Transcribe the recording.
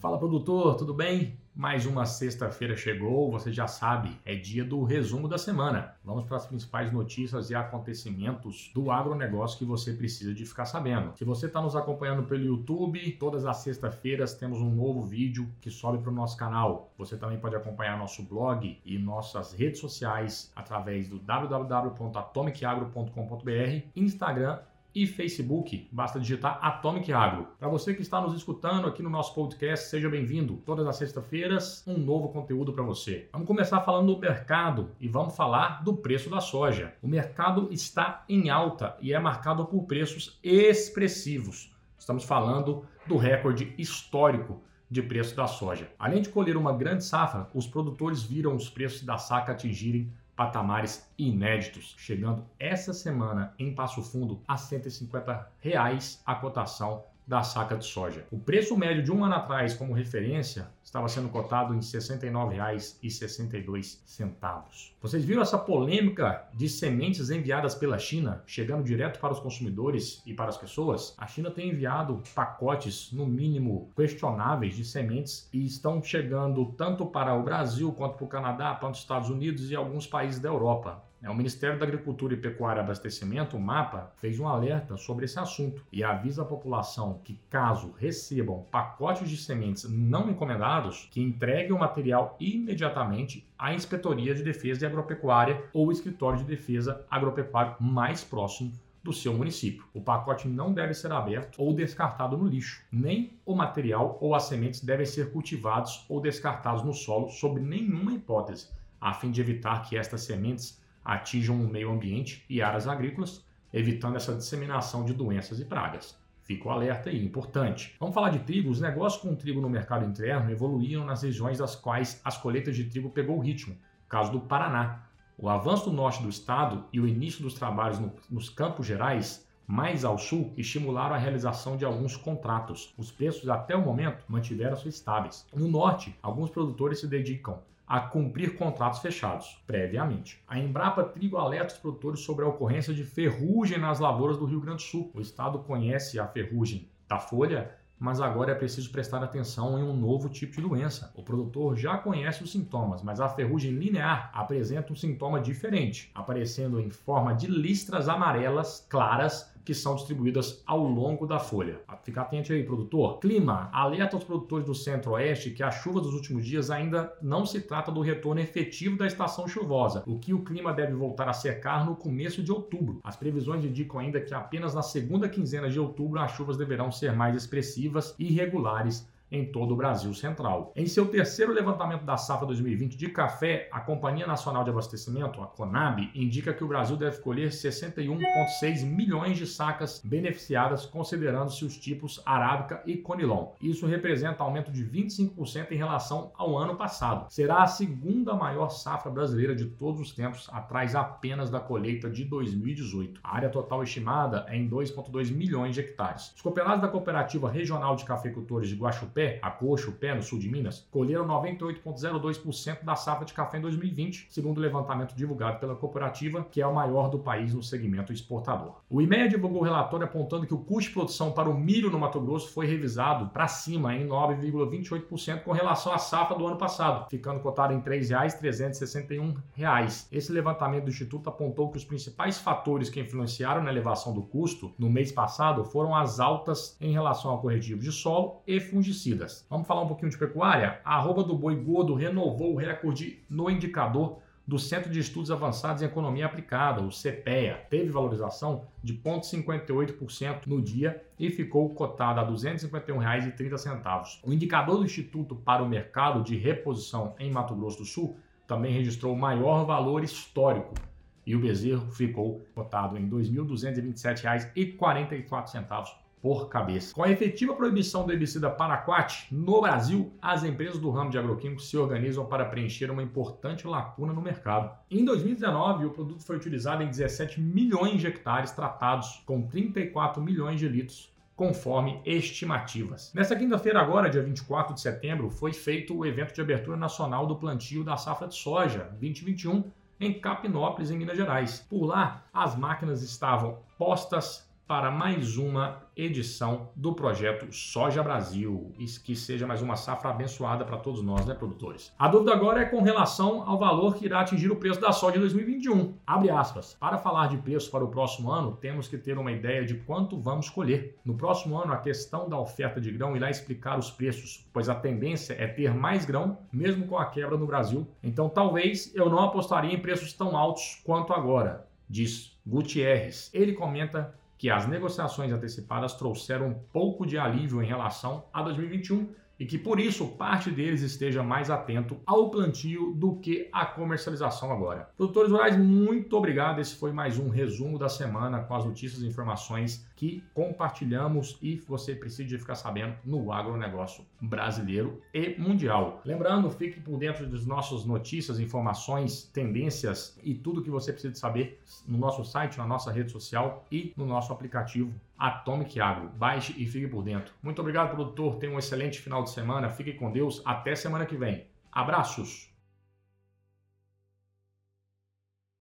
Fala produtor, tudo bem? Mais uma sexta-feira chegou, você já sabe, é dia do resumo da semana. Vamos para as principais notícias e acontecimentos do agronegócio que você precisa de ficar sabendo. Se você está nos acompanhando pelo YouTube, todas as sextas-feiras temos um novo vídeo que sobe para o nosso canal. Você também pode acompanhar nosso blog e nossas redes sociais através do www.atomicagro.com.br, Instagram e Facebook. Basta digitar Atomic Agro. Para você que está nos escutando aqui no nosso podcast, seja bem-vindo. Todas as sextas-feiras, um novo conteúdo para você. Vamos começar falando do mercado e vamos falar do preço da soja. O mercado está em alta e é marcado por preços expressivos. Estamos falando do recorde histórico de preço da soja. Além de colher uma grande safra, os produtores viram os preços da saca atingirem patamares inéditos, chegando essa semana em Passo Fundo a 150 reais a cotação da saca de soja. O preço médio de um ano atrás, como referência, estava sendo cotado em R$ 69,62. Vocês viram essa polêmica de sementes enviadas pela China chegando direto para os consumidores e para as pessoas? A China tem enviado pacotes, no mínimo, questionáveis de sementes e estão chegando tanto para o Brasil quanto para o Canadá, para os Estados Unidos e alguns países da Europa. É, o Ministério da Agricultura e Pecuária e Abastecimento, o MAPA, fez um alerta sobre esse assunto e avisa a população que, caso recebam pacotes de sementes não encomendados, que entreguem o material imediatamente à Inspetoria de Defesa de Agropecuária ou Escritório de Defesa Agropecuário mais próximo do seu município. O pacote não deve ser aberto ou descartado no lixo. Nem o material ou as sementes devem ser cultivados ou descartados no solo sob nenhuma hipótese, a fim de evitar que estas sementes atinjam o meio ambiente e áreas agrícolas, evitando essa disseminação de doenças e pragas. Fica o alerta aí, importante. Vamos falar de trigo. Os negócios com trigo no mercado interno evoluíram nas regiões das quais as colheitas de trigo pegou o ritmo. Caso do Paraná. O avanço do norte do estado e o início dos trabalhos no, nos campos gerais mais ao sul estimularam a realização de alguns contratos. Os preços até o momento mantiveram-se estáveis. No norte, alguns produtores se dedicam a cumprir contratos fechados previamente. A Embrapa Trigo alerta os produtores sobre a ocorrência de ferrugem nas lavouras do Rio Grande do Sul. O estado conhece a ferrugem da folha, mas agora é preciso prestar atenção em um novo tipo de doença. O produtor já conhece os sintomas, mas a ferrugem linear apresenta um sintoma diferente, aparecendo em forma de listras amarelas claras que são distribuídas ao longo da folha. Fica atento aí, produtor. Clima. Alerta aos produtores do centro-oeste que a chuva dos últimos dias ainda não se trata do retorno efetivo da estação chuvosa, o que o clima deve voltar a secar no começo de outubro. As previsões indicam ainda que apenas na segunda quinzena de outubro as chuvas deverão ser mais expressivas e regulares em todo o Brasil Central. Em seu terceiro levantamento da safra 2020 de café, a Companhia Nacional de Abastecimento, a CONAB, indica que o Brasil deve colher 61,6 milhões de sacas beneficiadas, considerando-se os tipos Arábica e Conilon. Isso representa aumento de 25% em relação ao ano passado. Será a segunda maior safra brasileira de todos os tempos, atrás apenas da colheita de 2018. A área total estimada é em 2,2 milhões de hectares. Os cooperados da Cooperativa Regional de Cafeicultores de Guaxupé Pé, a Coxa, o Pé, no sul de Minas, colheram 98,02% da safra de café em 2020, segundo o levantamento divulgado pela cooperativa, que é o maior do país no segmento exportador. O IMEA divulgou o relatório apontando que o custo de produção para o milho no Mato Grosso foi revisado para cima em 9,28% com relação à safra do ano passado, ficando cotado em R$ 3,361. Esse levantamento do Instituto apontou que os principais fatores que influenciaram na elevação do custo no mês passado foram as altas em relação ao corretivo de solo e fungicida Vamos falar um pouquinho de pecuária? A arroba do boi gordo renovou o recorde no indicador do Centro de Estudos Avançados em Economia Aplicada, o CPEA. Teve valorização de 0,58% no dia e ficou cotado a R$ 251,30. O indicador do Instituto para o Mercado de Reposição em Mato Grosso do Sul também registrou o maior valor histórico e o bezerro ficou cotado em R$ 2.227,44 por cabeça. Com a efetiva proibição do herbicida Paraquat no Brasil, as empresas do ramo de agroquímicos se organizam para preencher uma importante lacuna no mercado. Em 2019, o produto foi utilizado em 17 milhões de hectares tratados, com 34 milhões de litros conforme estimativas. Nesta quinta-feira, agora, dia 24 de setembro, foi feito o evento de abertura nacional do plantio da safra de soja 2021 em Capinópolis, em Minas Gerais. Por lá, as máquinas estavam postas para mais uma edição do projeto Soja Brasil. E que seja mais uma safra abençoada para todos nós, né, produtores? A dúvida agora é com relação ao valor que irá atingir o preço da soja em 2021. Abre aspas. Para falar de preço para o próximo ano, temos que ter uma ideia de quanto vamos colher. No próximo ano, a questão da oferta de grão irá explicar os preços, pois a tendência é ter mais grão, mesmo com a quebra no Brasil. Então, talvez eu não apostaria em preços tão altos quanto agora, diz Gutierrez. Ele comenta que as negociações antecipadas trouxeram um pouco de alívio em relação a 2021 e que por isso parte deles esteja mais atento ao plantio do que à comercialização agora. Produtores rurais, muito obrigado. Esse foi mais um resumo da semana com as notícias e informações que compartilhamos e você precisa ficar sabendo no agronegócio brasileiro e mundial. Lembrando, fique por dentro das nossas notícias, informações, tendências e tudo que você precisa saber no nosso site, na nossa rede social e no nosso aplicativo Atomic Agro. Baixe e fique por dentro. Muito obrigado, produtor. Tenha um excelente final de semana. Fique com Deus. Até semana que vem. Abraços!